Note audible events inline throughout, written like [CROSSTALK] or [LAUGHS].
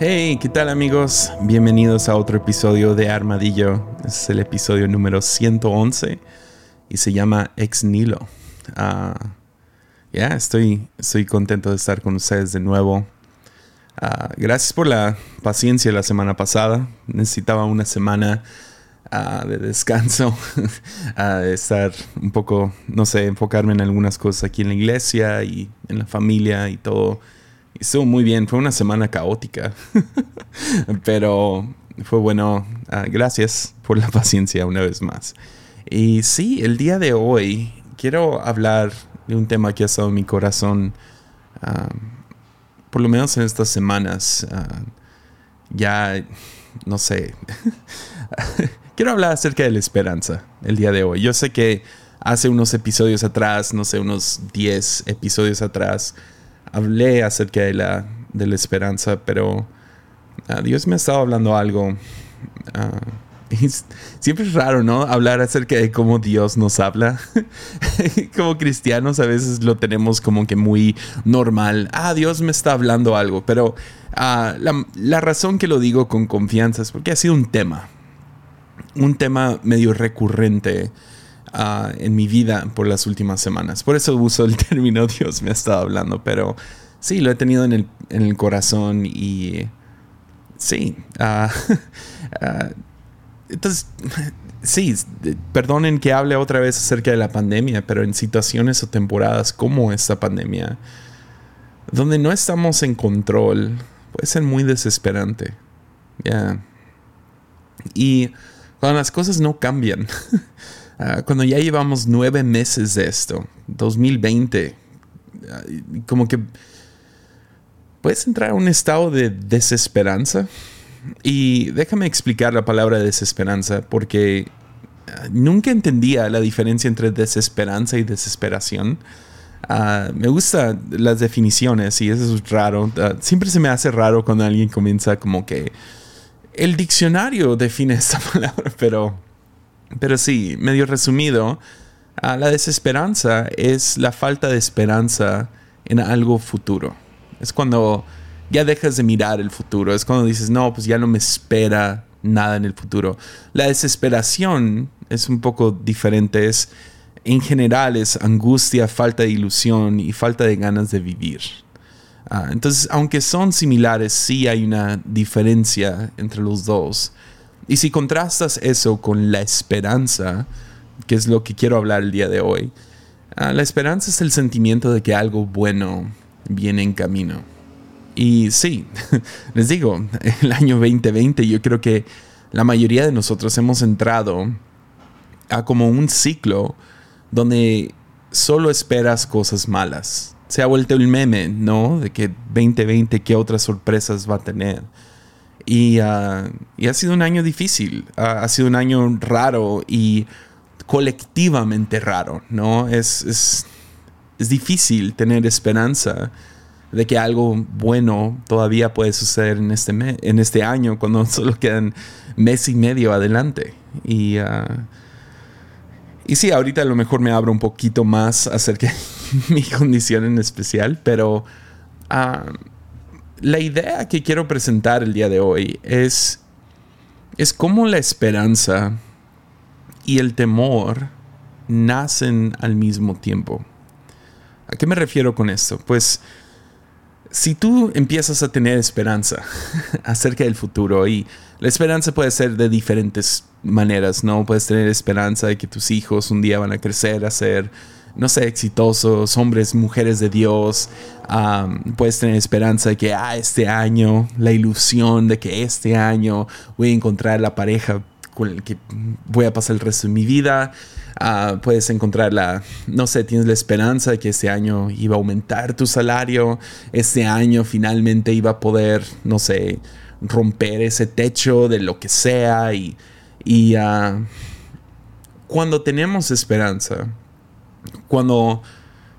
Hey, ¿qué tal amigos? Bienvenidos a otro episodio de Armadillo. Este es el episodio número 111 y se llama Ex Nilo. Ah, ya, estoy, estoy contento de estar con ustedes de nuevo. Ah, gracias por la paciencia la semana pasada. Necesitaba una semana ah, de descanso, [LAUGHS] de estar un poco, no sé, enfocarme en algunas cosas aquí en la iglesia y en la familia y todo estuvo muy bien. Fue una semana caótica. [LAUGHS] Pero fue bueno. Ah, gracias por la [LAUGHS] paciencia una vez más. Y sí, el día de hoy quiero hablar de un tema que ha estado en mi corazón. Ah, por lo menos en estas semanas. Ah, ya, no sé. [LAUGHS] quiero hablar acerca de la esperanza el día de hoy. Yo sé que hace unos episodios atrás, no sé, unos 10 episodios atrás, hablé acerca de la, de la esperanza, pero ah, Dios me ha estado hablando algo. Ah, siempre es raro, ¿no? Hablar acerca de cómo Dios nos habla. [LAUGHS] como cristianos a veces lo tenemos como que muy normal. Ah, Dios me está hablando algo. Pero ah, la, la, razón que lo digo con confianza es porque ha sido un tema. Un tema medio recurrente en mi vida por las últimas semanas. Por eso uso el [LAUGHS] término Dios me ha estado hablando, pero sí, lo he tenido en el, en el corazón y sí. Ah, [LAUGHS] ah, entonces, sí, perdonen que hable otra vez acerca de la pandemia, pero en situaciones o temporadas como esta pandemia, donde no estamos en control, puede ser muy desesperante. Y cuando las cosas no cambian, [LAUGHS] Ah, cuando ya llevamos nueve meses de esto, 2020, ah, como que puedes entrar a un estado de desesperanza. Y déjame explicar la palabra desesperanza, porque ah, nunca entendía la diferencia entre desesperanza y desesperación. me gustan las definiciones y eso es raro. siempre se me hace raro cuando alguien comienza como que el diccionario define [LAUGHS] esta palabra, pero pero sí, medio resumido, ah, la desesperanza es la falta de esperanza en algo futuro. Es cuando ya dejas de mirar el futuro, es cuando dices, no, pues ya no me espera nada en el futuro. La desesperación es un poco diferente, es en general es angustia, falta de ilusión y falta de ganas de vivir. Ah, entonces, aunque son similares, sí hay una diferencia entre los dos. Y si contrastas eso con la esperanza, que es lo que quiero hablar el día de hoy, ah, la esperanza es el sentimiento de que algo bueno viene en camino. Y sí, [LAUGHS] les digo, [LAUGHS] el año 2020 yo creo que la mayoría de nosotros hemos entrado a como un ciclo donde solo esperas cosas malas. Se ha vuelto el meme, ¿no? De que 2020, ¿qué otras sorpresas va a tener? Ah, y, ha sido un año difícil, ha sido un año raro y colectivamente raro, ¿no? Es, es, es, difícil tener esperanza de que algo bueno todavía puede suceder en este, en este año cuando [LAUGHS] solo quedan mes y medio adelante. Y, uh, y sí, ahorita a lo mejor me abro un poquito más acerca de [LAUGHS] mi condición en especial, pero... Uh, la idea que quiero presentar el día de hoy es, es cómo la esperanza y el temor nacen al mismo tiempo. ¿A qué me refiero con esto? Pues si tú empiezas a tener esperanza [LAUGHS] acerca del futuro y la esperanza puede ser de diferentes maneras, ¿no? Puedes tener esperanza de que tus hijos un día van a crecer a ser no sé, exitosos, hombres, mujeres de Dios. puedes tener esperanza de que, ah, este año, la ilusión de que este año voy a encontrar la pareja con la que voy a pasar el resto de mi vida. Ah, puedes encontrar la, no sé, tienes la esperanza de que este año iba a aumentar tu salario, este año finalmente iba a poder, no sé, romper ese techo de lo que sea y, y uh, cuando tenemos esperanza, cuando,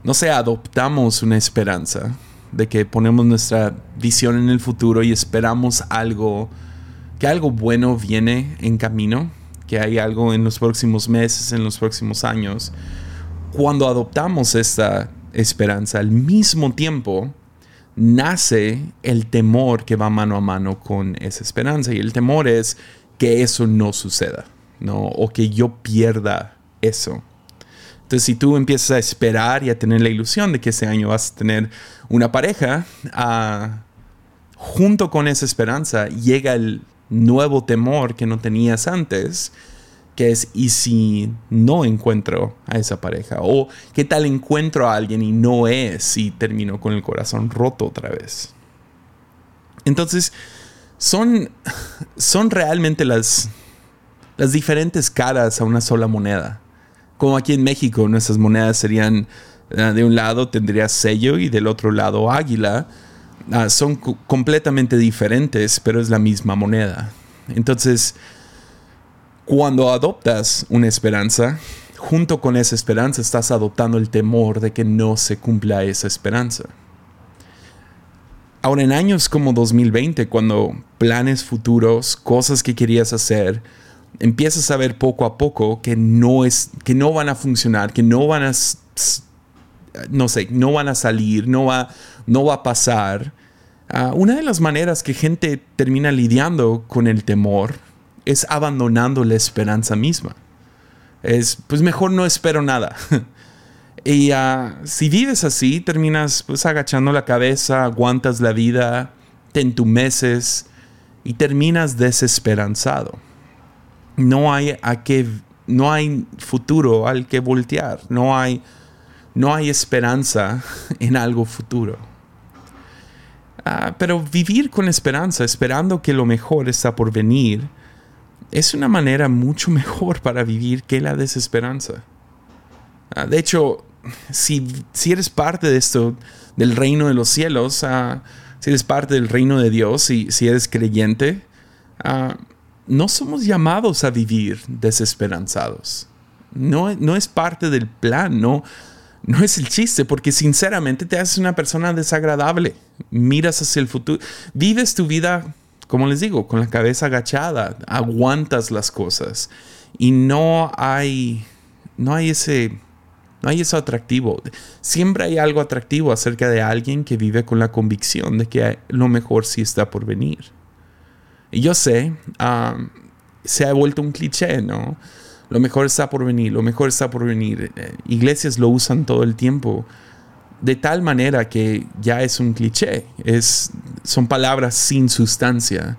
no sé, adoptamos una esperanza de que ponemos nuestra visión en el futuro y esperamos algo, que algo bueno viene en camino, que hay algo en los próximos meses, en los próximos años, cuando adoptamos esta esperanza, al mismo tiempo nace el temor que va mano a mano con esa esperanza. Y el temor es que eso no suceda, ¿no? O que yo pierda eso. Entonces, si tú empiezas a esperar y a tener la ilusión de que ese año vas a tener una pareja, ah, junto con esa esperanza llega el nuevo temor que no tenías antes, que es, ¿y si no encuentro a esa pareja? ¿O qué tal encuentro a alguien y no es y termino con el corazón roto otra vez? Entonces, son, son realmente las, las diferentes caras a una sola moneda. Como aquí en México, nuestras monedas serían, eh, de un lado tendría sello y del otro lado águila. Ah, son completamente diferentes, pero es la misma moneda. Entonces, cuando adoptas una esperanza, junto con esa esperanza estás adoptando el temor de que no se cumpla esa esperanza. Ahora en años como 2020, cuando planes futuros, cosas que querías hacer, empiezas a ver poco a poco que no es que no van a funcionar, que no van a no sé, no van a salir, no va no va a pasar. Ah, una de las maneras que gente termina lidiando con el temor es abandonando la esperanza misma. Es, pues mejor no espero nada. [LAUGHS] y ah, si vives así, terminas pues agachando la cabeza, aguantas la vida, te entumeces y terminas desesperanzado. No hay a no hay futuro al que voltear, no hay, no hay esperanza [LAUGHS] en algo futuro. Ah, pero vivir con esperanza, esperando que lo mejor está por venir, es una manera mucho [LAUGHS] mejor para vivir que la desesperanza. Ah, de hecho, si, si, eres parte de esto, del reino de los cielos, ah, si eres parte del reino de Dios y si eres creyente, no somos llamados a vivir desesperanzados. No, no es parte del plan, no, no es el chiste, porque sinceramente te haces una persona desagradable. Miras hacia el futuro, vives tu vida como les digo, con la cabeza agachada, aguantas las cosas y no hay, no hay ese, no hay eso atractivo. Siempre hay algo atractivo acerca de alguien que vive con la convicción de que lo mejor sí está por venir. Y yo sé, se ha vuelto un cliché, ¿no? Lo mejor está por venir, lo mejor está por venir. Eh, iglesias lo usan todo el tiempo de tal manera que ya es un cliché, es, son palabras sin sustancia.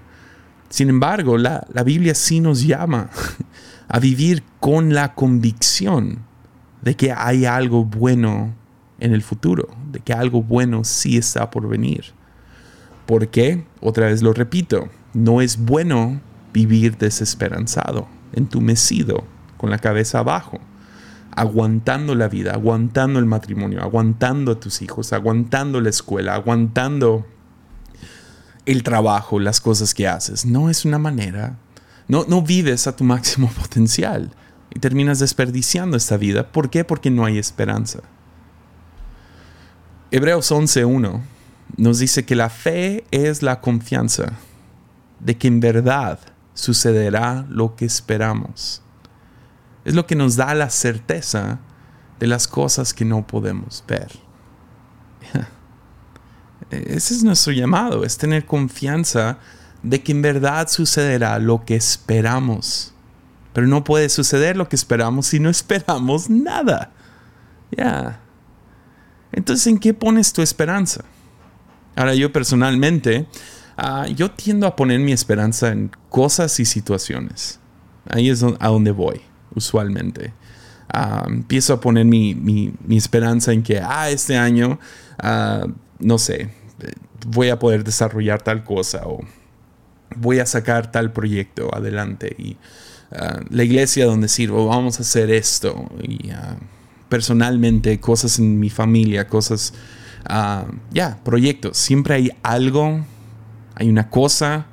Sin embargo, la, la Biblia sí nos llama [LAUGHS] a vivir con la convicción de que hay algo bueno en el futuro, de que algo bueno sí está por venir. ¿Por qué? Otra vez lo repito, no es bueno vivir desesperanzado, entumecido, con la cabeza abajo aguantando la vida, aguantando el matrimonio, aguantando a tus hijos, aguantando la escuela, aguantando el trabajo, las cosas que haces. No es una manera. No, no vives a tu máximo [LAUGHS] potencial y terminas desperdiciando esta vida. ¿Por qué? Porque no hay esperanza. Hebreos 11.1 nos dice que la fe es la confianza de que en verdad sucederá lo que esperamos. Es lo que nos da la certeza de las cosas que no podemos ver. [LAUGHS] Ese es nuestro llamado, es tener confianza de que en verdad sucederá lo que esperamos. Pero no puede suceder lo que esperamos si no [LAUGHS] esperamos nada. Ya. Entonces, ¿en qué pones tu esperanza? Ahora, yo personalmente, ah, yo tiendo a poner mi esperanza en cosas y situaciones. Ahí es a donde voy usualmente. Ah, empiezo a poner mi, esperanza en que, ah, este año, ah, no sé, voy a poder desarrollar tal cosa o voy a sacar tal proyecto adelante y la iglesia donde sirvo, vamos a hacer esto y personalmente cosas en mi familia, cosas, ya, proyectos, siempre hay algo, hay una cosa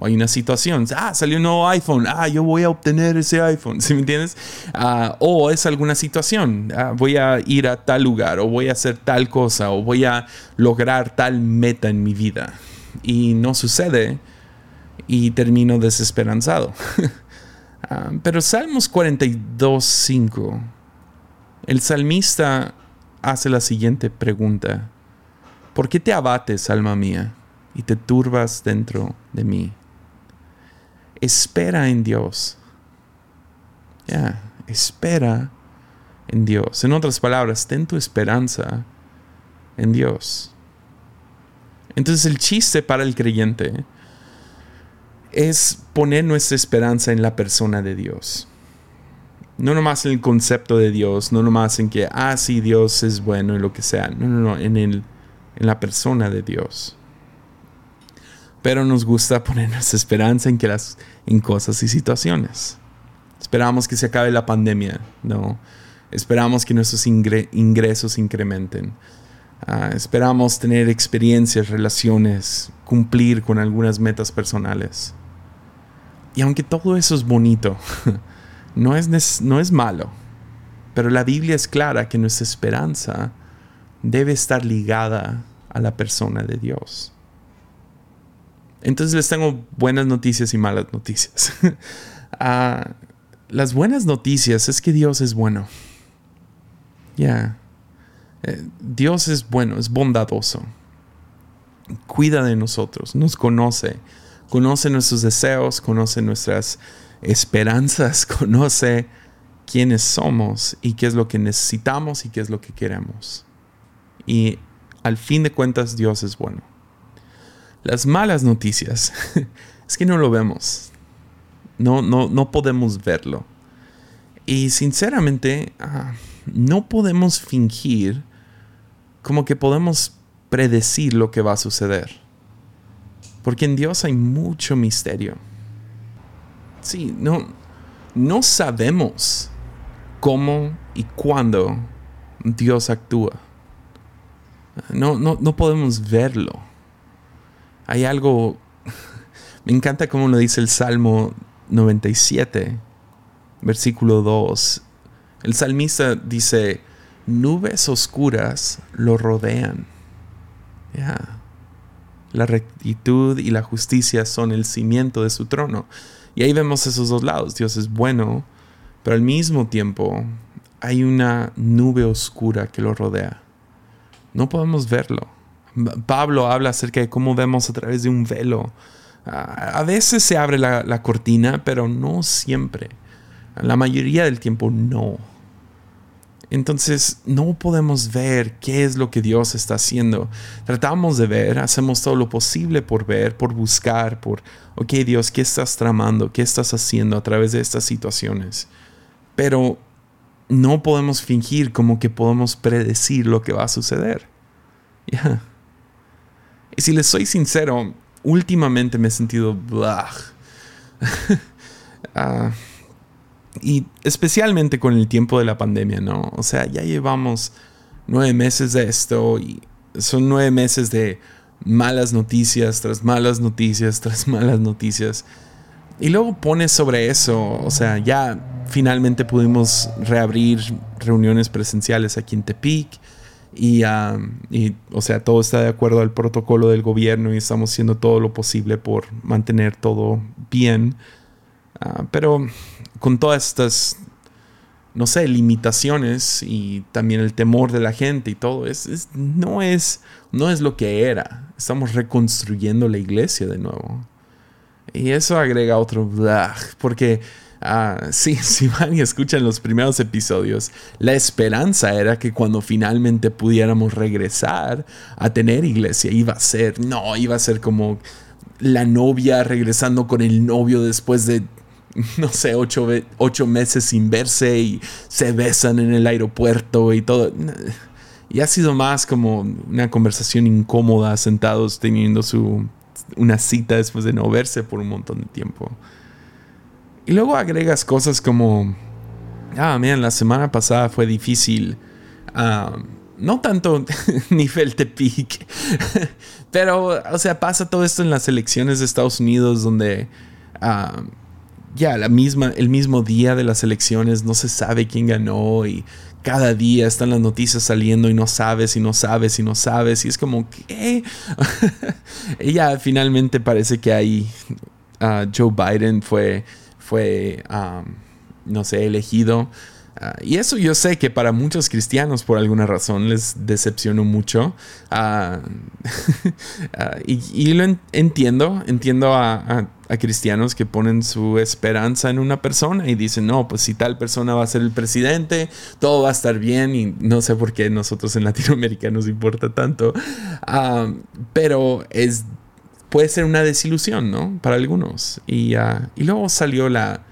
o hay una situación, ah, salió un nuevo iPhone, ah, yo voy a obtener ese iPhone, [LAUGHS] ¿sí me entiendes? Ah, o es alguna situación, ah, voy a ir a tal lugar, o voy a hacer tal cosa, o voy a lograr tal meta en mi vida. Y no sucede y termino desesperanzado. [LAUGHS] Ah, pero Salmos 42, 5, el salmista hace la siguiente pregunta. ¿Por qué te abates, alma mía, y te turbas dentro de mí? Espera en Dios. Ya, espera en Dios. En otras palabras, ten tu esperanza en Dios. Entonces el chiste para el creyente es poner nuestra esperanza en la persona de Dios. No nomás en el concepto de Dios, no nomás en que, ah, sí, Dios es bueno y lo que sea. No, no, no, en, el, en la persona de Dios. Pero nos gusta poner nuestra esperanza en, que las, en cosas y situaciones. Esperamos que se acabe la pandemia, ¿no? Esperamos que nuestros ingresos incrementen. Ah, esperamos tener experiencias, relaciones, cumplir con algunas metas personales. Y aunque todo eso es bonito, [LAUGHS] no es, no es malo. Pero la Biblia es clara que nuestra esperanza debe estar ligada a la persona de Dios. Entonces les tengo buenas noticias y malas noticias. [LAUGHS] Ah, las buenas noticias es que Dios es bueno. Ya. Eh, Dios es bueno, es bondadoso. Cuida de nosotros, nos conoce. Conoce nuestros deseos, conoce nuestras esperanzas, [LAUGHS] conoce quiénes somos y qué es lo que necesitamos y qué es lo que queremos. Y al fin de cuentas Dios es bueno. Las malas noticias [LAUGHS] es que no lo vemos. No, no, no podemos verlo. Y sinceramente, no podemos fingir como que podemos predecir lo que va a suceder. Porque en Dios hay mucho misterio. Sí, no, no sabemos cómo y cuándo Dios actúa. No, no, no podemos verlo. Hay algo, [LAUGHS] me encanta cómo lo dice el Salmo 97, versículo 2. El salmista dice, nubes oscuras lo rodean. La rectitud y la justicia son el cimiento de su trono. Y ahí vemos esos dos lados. Dios es bueno, pero al mismo tiempo hay una nube oscura que lo rodea. No podemos verlo. Pablo habla acerca de cómo vemos a través de un velo. A veces se abre la, cortina, pero no siempre. La mayoría del tiempo no. Entonces no podemos ver qué es lo que Dios está haciendo. Tratamos de ver, hacemos todo lo posible por ver, por buscar, por, ok Dios, ¿qué estás tramando? ¿Qué estás haciendo a través de estas situaciones? Pero no podemos fingir como que podemos predecir lo que va a suceder. [LAUGHS] Y si les soy sincero, últimamente me he sentido... [LAUGHS] Ah, y especialmente con el tiempo de la pandemia, ¿no? O sea, ya llevamos nueve meses de esto y son nueve meses de malas noticias tras malas noticias tras malas noticias. Y luego pones sobre eso, o sea, ya finalmente pudimos reabrir reuniones presenciales aquí en Tepic. Y, y, o sea, todo está de acuerdo al protocolo del gobierno y estamos haciendo todo lo posible por mantener todo bien. Ah, pero con todas estas, no sé, limitaciones y también el temor de la gente y todo, es, no, es, no es lo que era. Estamos reconstruyendo la iglesia de nuevo. Y eso agrega otro, porque uh, sí, [LAUGHS] si van y escuchan los primeros episodios, la esperanza era que cuando finalmente pudiéramos regresar a tener iglesia, iba a ser, no, iba a ser como la novia regresando con el novio después de [LAUGHS] no sé, ocho, meses sin verse y se besan en el aeropuerto y todo. Y ha sido más como una conversación incómoda, sentados teniendo su, una cita después de no verse por un montón de tiempo. Y luego agregas cosas como, ah, miren, la semana pasada fue difícil. Ah, no tanto [LAUGHS] nivel de peak, [LAUGHS] pero, o sea, pasa todo esto en las elecciones de Estados Unidos donde... Ah, ya la misma, el mismo día de las elecciones no se sabe quién ganó y cada día están las noticias saliendo y no sabes y no sabes y no sabes y es como que ella [LAUGHS] finalmente parece que ahí ah, Joe Biden fue fue no sé elegido Ah, y eso yo sé que para muchos cristianos por alguna razón les decepcionó mucho. Ah, [LAUGHS] ah, y, lo entiendo, entiendo a, cristianos que ponen su esperanza en una persona y dicen, no, pues si tal persona va a ser el presidente, todo va a estar bien y no sé por qué nosotros en [LAUGHS] Latinoamérica nos importa tanto. pero es, puede ser una desilusión, ¿no? Para algunos. Y, y luego salió la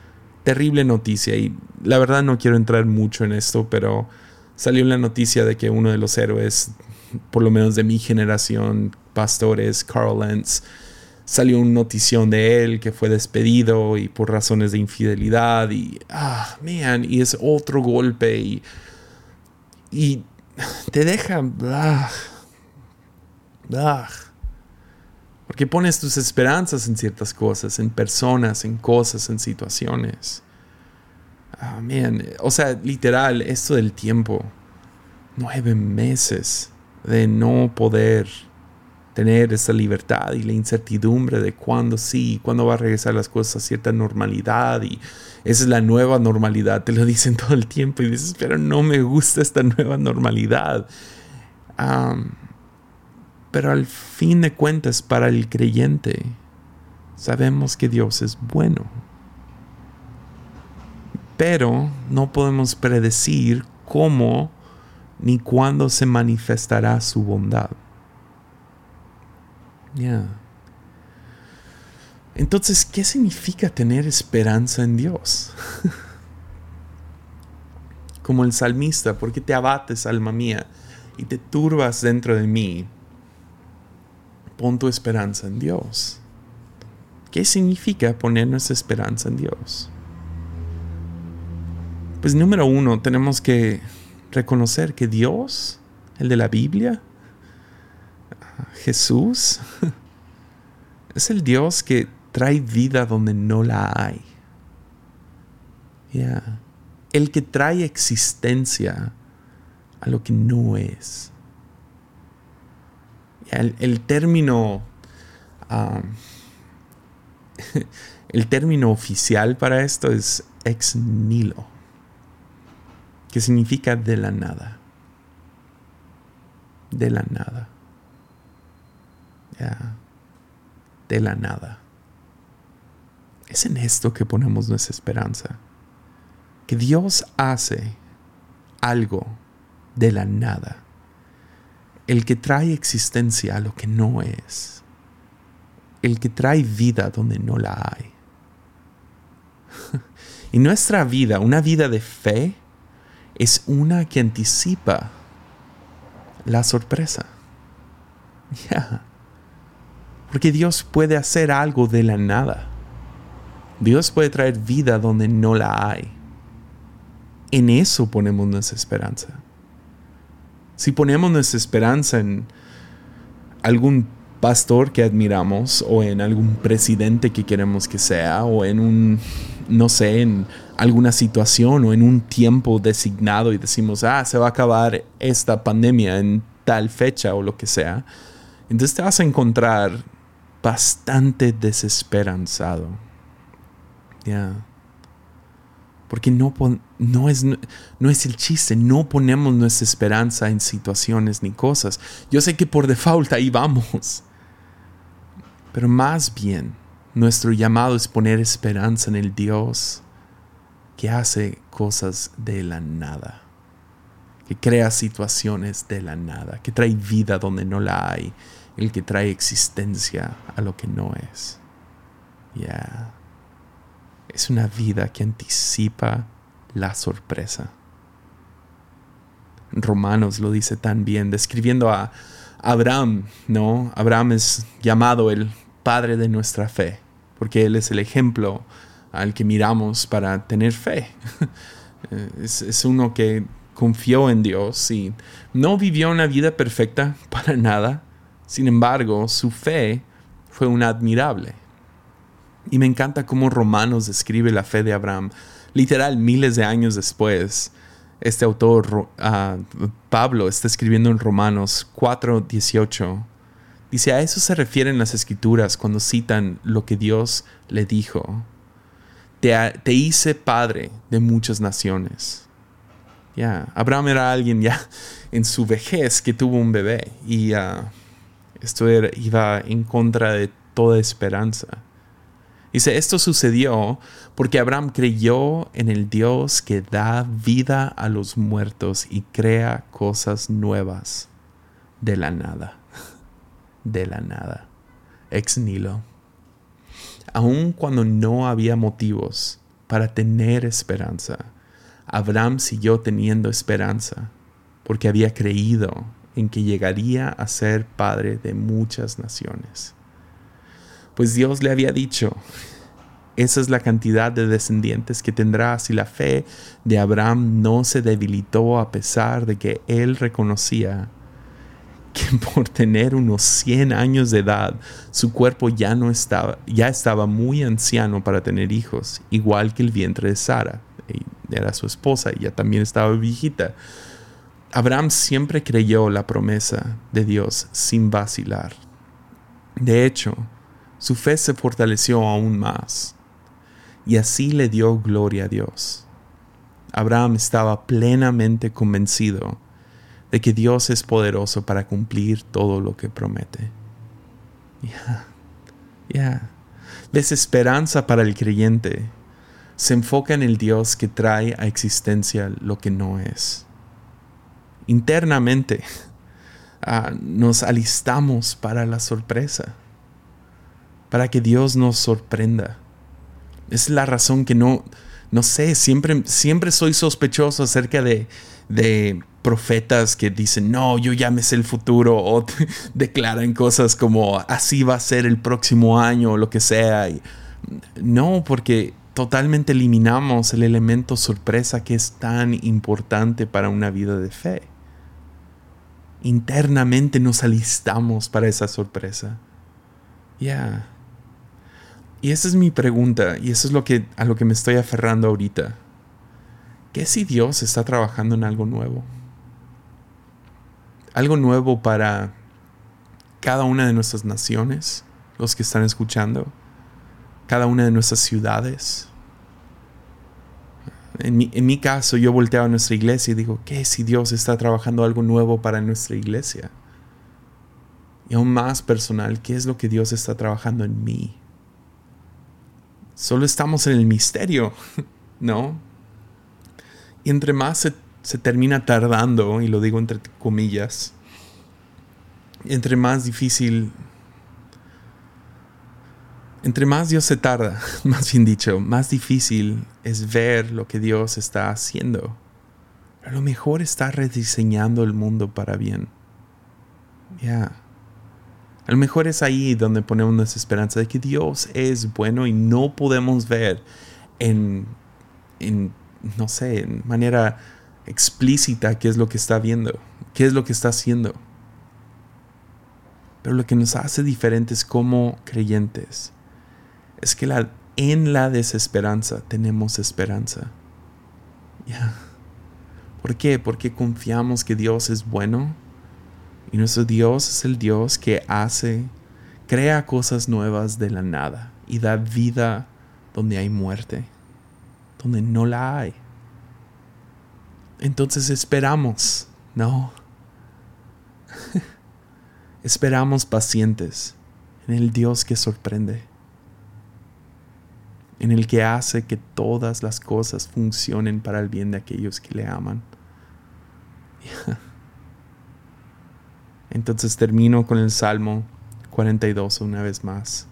terrible noticia y la verdad no quiero entrar mucho en esto, pero salió la noticia de que uno de los héroes, por lo menos de mi generación, pastores, Carl Lentz, salió una notición de él que fue despedido y por razones de infidelidad y, ah, man, y es otro golpe y, y te deja, ah, ah, porque pones tus esperanzas en ciertas cosas, en personas, en cosas, en situaciones. Ah, O sea, literal, esto del tiempo. Nueve meses de no poder tener esa libertad y la incertidumbre de cuándo sí, cuándo va a regresar las cosas a cierta normalidad y esa es la nueva normalidad, te lo dicen todo el tiempo y dices, pero no me gusta esta nueva normalidad. Pero al fin de cuentas, para el creyente, sabemos que Dios es bueno pero no podemos predecir cómo ni cuándo se manifestará su bondad. Entonces, ¿qué significa tener esperanza en Dios? [LAUGHS] Como el salmista, ¿por qué te abates, alma mía, y te turbas dentro de mí? Pon tu esperanza en Dios. ¿Qué significa poner nuestra esperanza en Dios? Pues número uno, tenemos que reconocer que Dios, el de la Biblia, Jesús, [LAUGHS] es el Dios que trae vida donde no la hay. El que trae existencia a lo que no es. El, término um, [LAUGHS] el término oficial para esto es ex nihilo que significa de la nada. De la nada. De la nada. Es en esto que ponemos nuestra esperanza. Que Dios hace algo de la nada. El que trae existencia a lo que no es. El que trae vida donde no la hay. [LAUGHS] y nuestra vida, una vida de fe, es una que anticipa la sorpresa. [LAUGHS] Ya. Porque Dios puede hacer algo de la nada. Dios puede traer vida donde no la hay. En eso ponemos nuestra esperanza. Si ponemos nuestra esperanza en algún pastor que admiramos o en algún presidente que queremos que sea o en un, no sé, en alguna situación o en un tiempo designado y decimos, ah, se va a acabar esta pandemia en tal fecha o lo que sea, entonces te vas a encontrar bastante desesperanzado. Ya. Porque no, no, es, no es el chiste, no ponemos nuestra esperanza en situaciones ni cosas. Yo sé que por default ahí vamos. Pero más bien, nuestro llamado es poner esperanza en el Dios que hace cosas de la nada, que crea situaciones de la nada, que trae vida donde no la hay, el que trae existencia a lo que no es. Ya. Es una vida que anticipa la sorpresa. Romanos lo dice tan bien, describiendo a Abraham, ¿no? Abraham es llamado el padre de nuestra fe, porque él es el ejemplo al que miramos para tener fe. [LAUGHS] es, uno que confió en Dios y no vivió una vida perfecta [LAUGHS] para nada. Sin embargo, su fe fue una admirable. Y me encanta cómo Romanos describe la fe de Abraham. Literal, miles de años después, este autor, ah, Pablo, está escribiendo en Romanos 4:18. Dice, a eso se refieren las escrituras cuando citan lo que Dios le dijo te, hice padre de muchas naciones. Ya, Abraham era alguien ya en su vejez que tuvo un bebé y ah, esto iba en contra de toda esperanza. Dice, esto sucedió porque Abraham creyó en el Dios que da vida a los muertos y crea cosas nuevas de la nada. [LAUGHS] De la nada. Ex nilo. Aun cuando no había motivos para tener esperanza, Abraham siguió teniendo esperanza porque había creído en que llegaría a ser padre de muchas naciones. Pues Dios le había dicho, esa es la cantidad de descendientes que tendrás y la fe de Abraham no se debilitó a pesar de que él reconocía que [LAUGHS] por tener unos 100 años de edad, su cuerpo ya no estaba, ya estaba muy anciano para tener hijos, igual que el vientre de Sara. Era su esposa y ya también estaba viejita. Abraham siempre creyó la promesa de Dios sin vacilar. De hecho, su fe se fortaleció aún más y así le dio gloria a Dios. Abraham estaba plenamente convencido de que Dios es poderoso para cumplir todo lo que promete. Ya, ya. Desesperanza para el creyente se enfoca en el Dios que trae a existencia lo que no es internamente [LAUGHS] ah, nos alistamos para la sorpresa, para que Dios nos sorprenda. Es la razón que no, no sé, siempre, siempre soy sospechoso acerca de, de profetas que dicen, no, yo ya el futuro, o [LAUGHS] declaran cosas como, así va a ser el próximo año, o lo que sea. no, porque totalmente eliminamos el elemento sorpresa que es tan importante para una vida de fe internamente nos alistamos para esa sorpresa. Ya. Y esa es mi pregunta, y eso es lo que, a lo que me estoy aferrando ahorita. ¿Qué si Dios está trabajando en algo nuevo? Algo nuevo para cada una de nuestras naciones, los que están escuchando, cada una de nuestras ciudades, en mi, caso, yo volteaba a nuestra iglesia y digo, ¿qué si Dios está trabajando algo nuevo para nuestra iglesia? Y aún más personal, ¿qué es lo que Dios está trabajando en mí? Solo estamos en el misterio, [LAUGHS] ¿no? Y entre más se, termina tardando, y lo digo entre comillas, entre más difícil entre más Dios se tarda, [LAUGHS] más bien dicho, más difícil es ver lo que Dios está haciendo. A lo mejor está rediseñando el mundo para bien. Ya. A lo mejor es ahí donde ponemos nuestra esperanza de que Dios es bueno y no podemos ver en, no sé, en manera explícita qué es lo que está viendo, qué es lo que está haciendo. Pero lo que nos hace diferentes como creyentes es que en la desesperanza tenemos esperanza. ¿Por qué? Porque confiamos que Dios es bueno y nuestro Dios es el Dios que hace, crea cosas nuevas de la nada y da vida donde hay muerte, donde no la hay. Entonces esperamos, ¿no? [LAUGHS] esperamos pacientes en el Dios que sorprende en el que hace que todas las cosas funcionen para el bien de aquellos que le aman. [LAUGHS] Entonces termino con el Salmo 42 una vez más.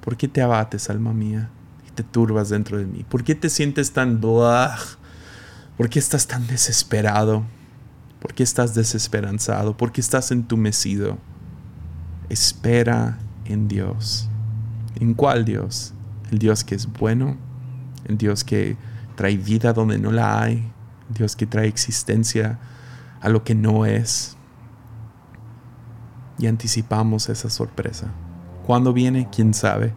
¿Por qué te abates, alma mía, y te turbas dentro de mí? ¿Por qué te sientes tan blah? ¿Por qué estás tan desesperado? ¿Por qué estás desesperanzado? ¿Por qué estás entumecido? Espera en Dios. ¿En cuál Dios? el Dios que es bueno, el Dios que trae vida donde no la hay, el Dios que trae existencia a lo que no es. Y anticipamos esa sorpresa. ¿Cuándo viene? ¿Quién sabe?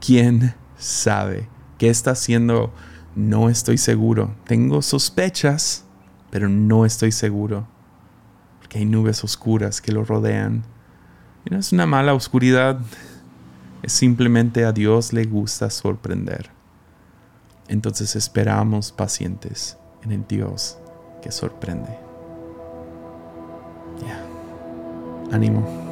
¿Quién sabe? ¿Qué está haciendo? No estoy seguro. Tengo sospechas, pero no estoy seguro. Porque hay nubes oscuras que lo rodean. Y no es una mala oscuridad, simplemente a Dios le gusta sorprender. Entonces esperamos pacientes en el Dios que sorprende. Ánimo.